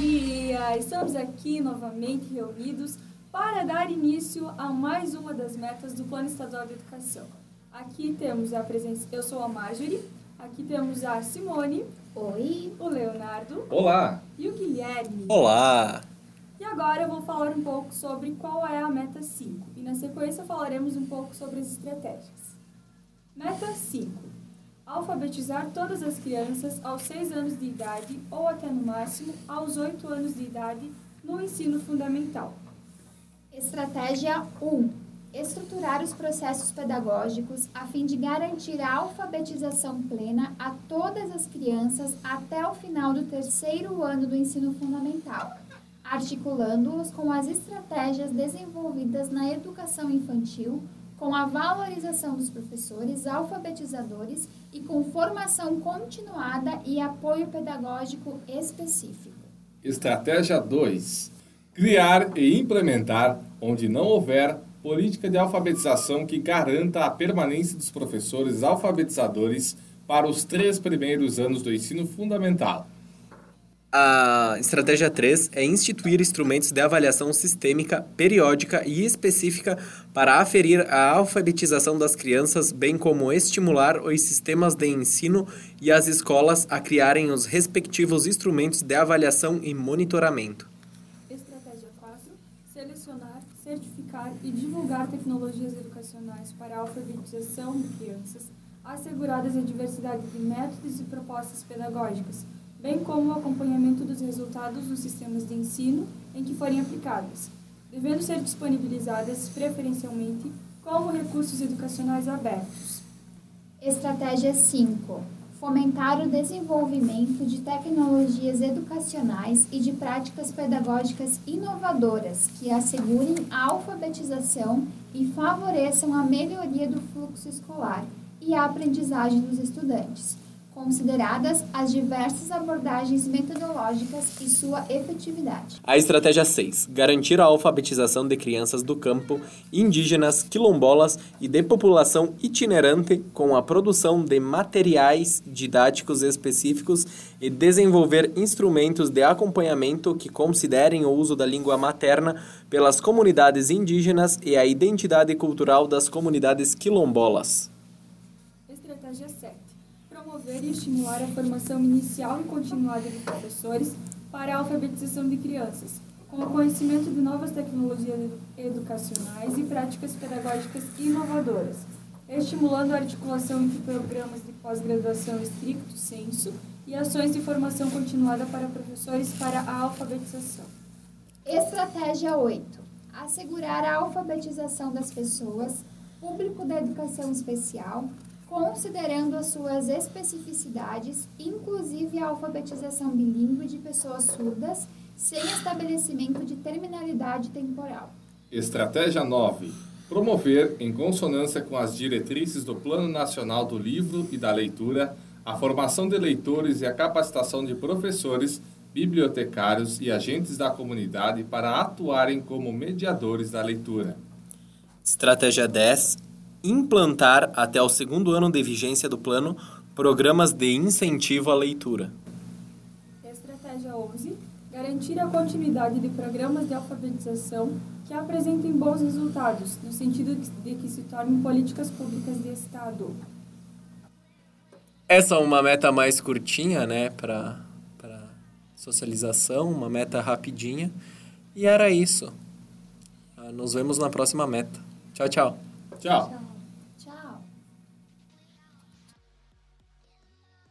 Olá, estamos aqui novamente reunidos para dar início a mais uma das metas do Plano Estadual de Educação. Aqui temos a presença, eu sou a Marjorie, aqui temos a Simone, Oi, o Leonardo Olá! e o Guilherme. Olá! E agora eu vou falar um pouco sobre qual é a meta 5 e na sequência falaremos um pouco sobre as estratégias. Meta 5. Alfabetizar todas as crianças aos 6 anos de idade ou até no máximo aos 8 anos de idade no ensino fundamental. estratégia 1. Estruturar os processos pedagógicos a fim de garantir a alfabetização plena a todas as crianças até o final do terceiro ano do ensino fundamental, articulando-os com as estratégias desenvolvidas na educação infantil, com a valorização dos professores alfabetizadores e com formação continuada e apoio pedagógico específico. Estratégia 2. Criar e implementar, onde não houver, política de alfabetização que garanta a permanência dos professores alfabetizadores para os três primeiros anos do ensino fundamental. A estratégia 3 é instituir instrumentos de avaliação sistêmica, periódica e específica para aferir a alfabetização das crianças, bem como estimular os sistemas de ensino e as escolas a criarem os respectivos instrumentos de avaliação e monitoramento. Estratégia 4. Selecionar, certificar e divulgar tecnologias educacionais para a alfabetização de crianças, asseguradas a diversidade de métodos e propostas pedagógicas, bem como o acompanhamento dos resultados dos sistemas de ensino em que forem aplicadas, devendo ser disponibilizadas preferencialmente como recursos educacionais abertos. Estratégia 5. Fomentar o desenvolvimento de tecnologias educacionais e de práticas pedagógicas inovadoras que assegurem a alfabetização e favoreçam a melhoria do fluxo escolar e a aprendizagem dos estudantes, consideradas as diversas abordagens metodológicas e sua efetividade. A estratégia 6. Garantir a alfabetização de crianças do campo, indígenas, quilombolas e de população itinerante com a produção de materiais didáticos específicos e desenvolver instrumentos de acompanhamento que considerem o uso da língua materna pelas comunidades indígenas e a identidade cultural das comunidades quilombolas. Estratégia 7. Promover e estimular a formação inicial e continuada de professores para a alfabetização de crianças, com o conhecimento de novas tecnologias edu- educacionais e práticas pedagógicas inovadoras, estimulando a articulação entre programas de pós-graduação estricto senso e ações de formação continuada para professores para a alfabetização. Estratégia 8. Assegurar a alfabetização das pessoas, público da educação especial, considerando as suas especificidades, inclusive a alfabetização bilíngue de pessoas surdas, sem estabelecimento de terminalidade temporal. Estratégia 9. Promover, em consonância com as diretrizes do Plano Nacional do Livro e da Leitura, a formação de leitores e a capacitação de professores, bibliotecários e agentes da comunidade para atuarem como mediadores da leitura. Estratégia 10. Implantar, até o segundo ano de vigência do plano, programas de incentivo à leitura. Estratégia 11. Garantir a continuidade de programas de alfabetização que apresentem bons resultados, no sentido de que se tornem políticas públicas de Estado. Essa é uma meta mais curtinha, né, para socialização, uma meta rapidinha. E era isso. Ah, Nos vemos na próxima meta. Tchau, tchau. Tchau!